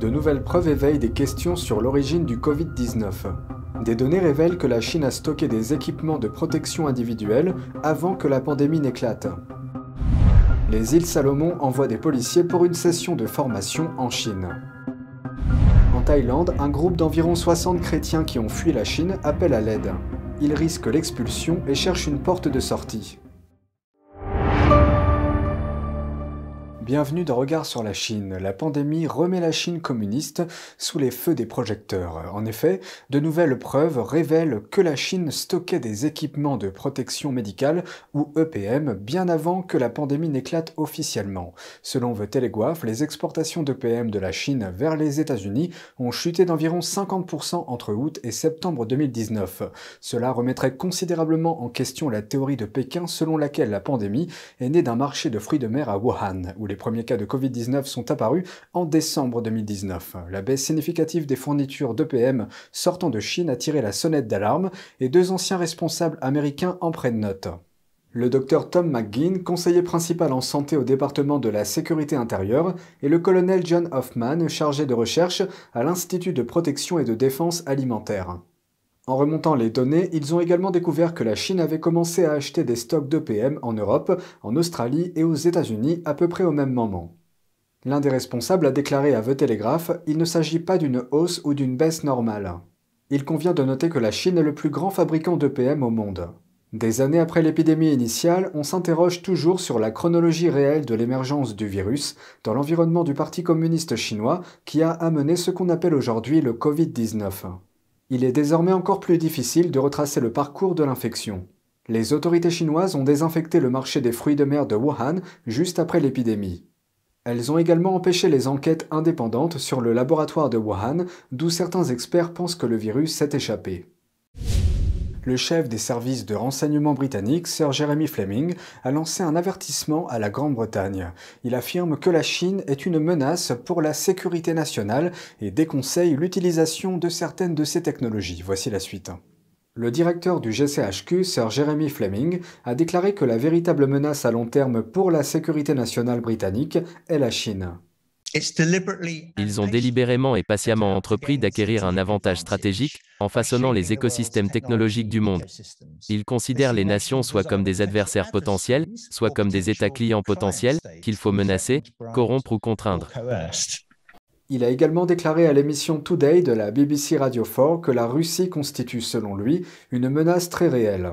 De nouvelles preuves éveillent des questions sur l'origine du Covid-19. Des données révèlent que la Chine a stocké des équipements de protection individuelle avant que la pandémie n'éclate. Les îles Salomon envoient des policiers pour une session de formation en Chine. En Thaïlande, un groupe d'environ 60 chrétiens qui ont fui la Chine appelle à l'aide. Ils risquent l'expulsion et cherchent une porte de sortie. Bienvenue dans Regard sur la Chine. La pandémie remet la Chine communiste sous les feux des projecteurs. En effet, de nouvelles preuves révèlent que la Chine stockait des équipements de protection médicale ou EPM bien avant que la pandémie n'éclate officiellement. Selon The Telegraph, les exportations d'EPM de la Chine vers les États-Unis ont chuté d'environ 50% entre août et septembre 2019. Cela remettrait considérablement en question la théorie de Pékin selon laquelle la pandémie est née d'un marché de fruits de mer à Wuhan, où les premiers cas de Covid-19 sont apparus en décembre 2019. La baisse significative des fournitures d'EPM sortant de Chine a tiré la sonnette d'alarme et deux anciens responsables américains en prennent note. Le docteur Tom McGinn, conseiller principal en santé au département de la sécurité intérieure, et le colonel John Hoffman, chargé de recherche à l'Institut de protection et de défense alimentaire. En remontant les données, ils ont également découvert que la Chine avait commencé à acheter des stocks d'EPM en Europe, en Australie et aux États-Unis à peu près au même moment. L'un des responsables a déclaré à The Telegraph Il ne s'agit pas d'une hausse ou d'une baisse normale. Il convient de noter que la Chine est le plus grand fabricant d'EPM au monde. Des années après l'épidémie initiale, on s'interroge toujours sur la chronologie réelle de l'émergence du virus dans l'environnement du Parti communiste chinois qui a amené ce qu'on appelle aujourd'hui le Covid-19 il est désormais encore plus difficile de retracer le parcours de l'infection. Les autorités chinoises ont désinfecté le marché des fruits de mer de Wuhan juste après l'épidémie. Elles ont également empêché les enquêtes indépendantes sur le laboratoire de Wuhan, d'où certains experts pensent que le virus s'est échappé le chef des services de renseignement britanniques, Sir Jeremy Fleming, a lancé un avertissement à la Grande-Bretagne. Il affirme que la Chine est une menace pour la sécurité nationale et déconseille l'utilisation de certaines de ces technologies. Voici la suite. Le directeur du GCHQ, Sir Jeremy Fleming, a déclaré que la véritable menace à long terme pour la sécurité nationale britannique est la Chine. Ils ont délibérément et patiemment entrepris d'acquérir un avantage stratégique en façonnant les écosystèmes technologiques du monde. Ils considèrent les nations soit comme des adversaires potentiels, soit comme des États clients potentiels qu'il faut menacer, corrompre ou contraindre. Il a également déclaré à l'émission Today de la BBC Radio 4 que la Russie constitue, selon lui, une menace très réelle.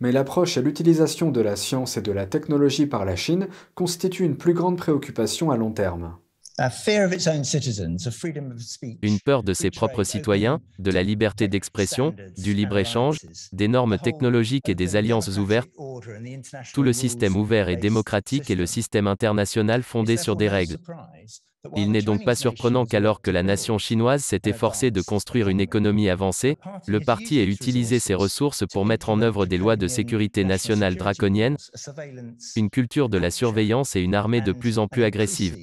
Mais l'approche et l'utilisation de la science et de la technologie par la Chine constituent une plus grande préoccupation à long terme. Une peur de ses propres citoyens, de la liberté d'expression, du libre-échange, des normes technologiques et des alliances ouvertes. Tout le système ouvert et démocratique est le système international fondé sur des règles. Il n'est donc pas surprenant qu'alors que la nation chinoise s'est efforcée de construire une économie avancée, le parti ait utilisé ses ressources pour mettre en œuvre des lois de sécurité nationale draconiennes, une culture de la surveillance et une armée de plus en plus agressive.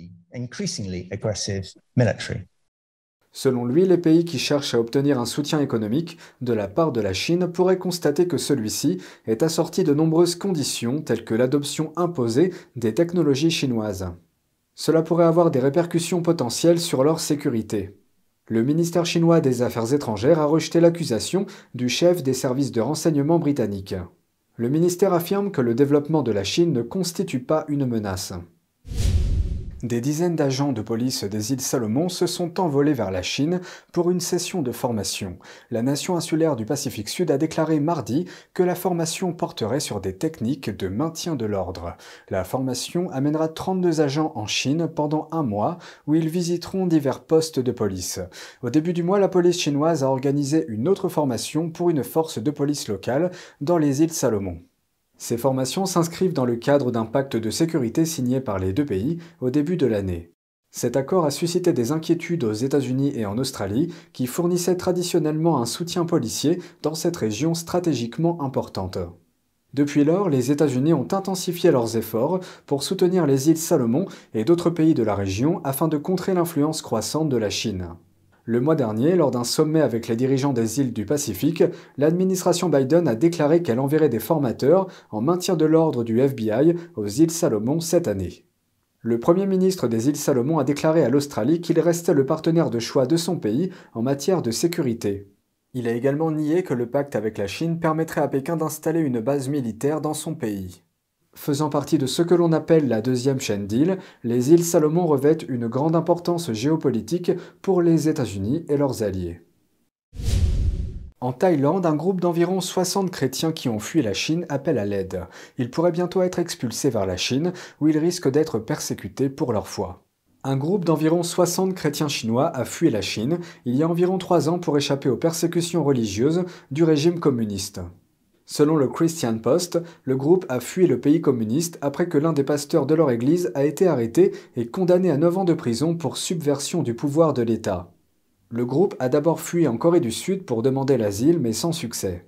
Selon lui, les pays qui cherchent à obtenir un soutien économique de la part de la Chine pourraient constater que celui-ci est assorti de nombreuses conditions telles que l'adoption imposée des technologies chinoises. Cela pourrait avoir des répercussions potentielles sur leur sécurité. Le ministère chinois des Affaires étrangères a rejeté l'accusation du chef des services de renseignement britanniques. Le ministère affirme que le développement de la Chine ne constitue pas une menace. Des dizaines d'agents de police des îles Salomon se sont envolés vers la Chine pour une session de formation. La nation insulaire du Pacifique Sud a déclaré mardi que la formation porterait sur des techniques de maintien de l'ordre. La formation amènera 32 agents en Chine pendant un mois où ils visiteront divers postes de police. Au début du mois, la police chinoise a organisé une autre formation pour une force de police locale dans les îles Salomon. Ces formations s'inscrivent dans le cadre d'un pacte de sécurité signé par les deux pays au début de l'année. Cet accord a suscité des inquiétudes aux États-Unis et en Australie, qui fournissaient traditionnellement un soutien policier dans cette région stratégiquement importante. Depuis lors, les États-Unis ont intensifié leurs efforts pour soutenir les îles Salomon et d'autres pays de la région afin de contrer l'influence croissante de la Chine. Le mois dernier, lors d'un sommet avec les dirigeants des îles du Pacifique, l'administration Biden a déclaré qu'elle enverrait des formateurs en maintien de l'ordre du FBI aux îles Salomon cette année. Le Premier ministre des îles Salomon a déclaré à l'Australie qu'il restait le partenaire de choix de son pays en matière de sécurité. Il a également nié que le pacte avec la Chine permettrait à Pékin d'installer une base militaire dans son pays. Faisant partie de ce que l'on appelle la deuxième chaîne d'îles, les îles Salomon revêtent une grande importance géopolitique pour les États-Unis et leurs alliés. En Thaïlande, un groupe d'environ 60 chrétiens qui ont fui la Chine appelle à l'aide. Ils pourraient bientôt être expulsés vers la Chine, où ils risquent d'être persécutés pour leur foi. Un groupe d'environ 60 chrétiens chinois a fui la Chine il y a environ trois ans pour échapper aux persécutions religieuses du régime communiste. Selon le Christian Post, le groupe a fui le pays communiste après que l'un des pasteurs de leur église a été arrêté et condamné à 9 ans de prison pour subversion du pouvoir de l'État. Le groupe a d'abord fui en Corée du Sud pour demander l'asile, mais sans succès.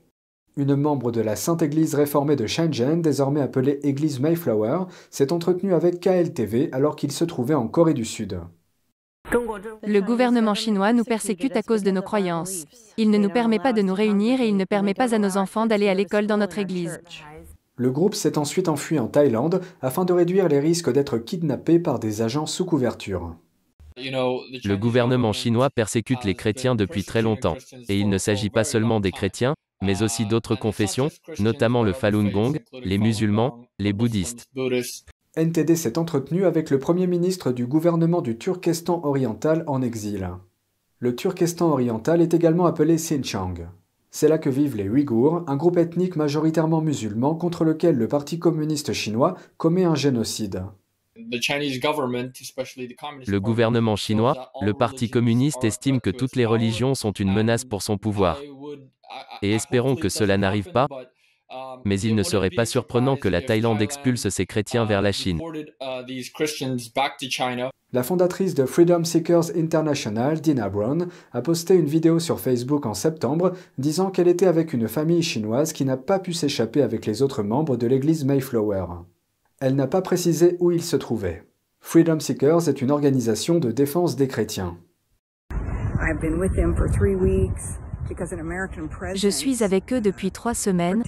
Une membre de la Sainte Église réformée de Shenzhen, désormais appelée Église Mayflower, s'est entretenue avec KLTV alors qu'il se trouvait en Corée du Sud. Le gouvernement chinois nous persécute à cause de nos croyances. Il ne nous permet pas de nous réunir et il ne permet pas à nos enfants d'aller à l'école dans notre église. Le groupe s'est ensuite enfui en Thaïlande afin de réduire les risques d'être kidnappé par des agents sous couverture. Le gouvernement chinois persécute les chrétiens depuis très longtemps, et il ne s'agit pas seulement des chrétiens, mais aussi d'autres confessions, notamment le Falun Gong, les musulmans, les bouddhistes. NTD s'est entretenu avec le Premier ministre du gouvernement du Turkestan oriental en exil. Le Turkestan oriental est également appelé Xinjiang. C'est là que vivent les Ouïghours, un groupe ethnique majoritairement musulman contre lequel le Parti communiste chinois commet un génocide. Le gouvernement chinois, le Parti communiste estime que toutes les religions sont une menace pour son pouvoir. Et espérons que cela n'arrive pas, mais il ne serait pas surprenant que la Thaïlande expulse ses chrétiens vers la Chine. La fondatrice de Freedom Seekers International, Dina Brown, a posté une vidéo sur Facebook en septembre disant qu'elle était avec une famille chinoise qui n'a pas pu s'échapper avec les autres membres de l'église Mayflower. Elle n'a pas précisé où ils se trouvaient. Freedom Seekers est une organisation de défense des chrétiens. Je suis avec eux depuis trois semaines,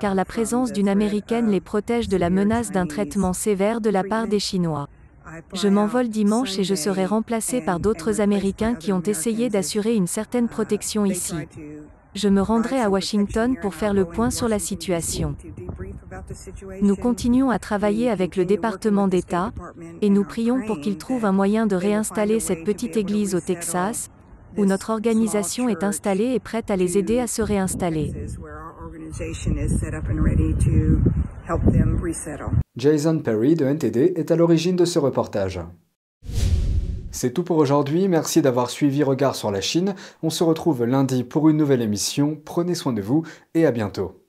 car la présence d'une Américaine les protège de la menace d'un traitement sévère de la part des Chinois. Je m'envole dimanche et je serai remplacé par d'autres Américains qui ont essayé d'assurer une certaine protection ici. Je me rendrai à Washington pour faire le point sur la situation. Nous continuons à travailler avec le département d'État, et nous prions pour qu'il trouve un moyen de réinstaller cette petite église au Texas, où notre organisation est installée et prête à les aider à se réinstaller. Jason Perry de NTD est à l'origine de ce reportage. C'est tout pour aujourd'hui, merci d'avoir suivi Regard sur la Chine. On se retrouve lundi pour une nouvelle émission, prenez soin de vous et à bientôt.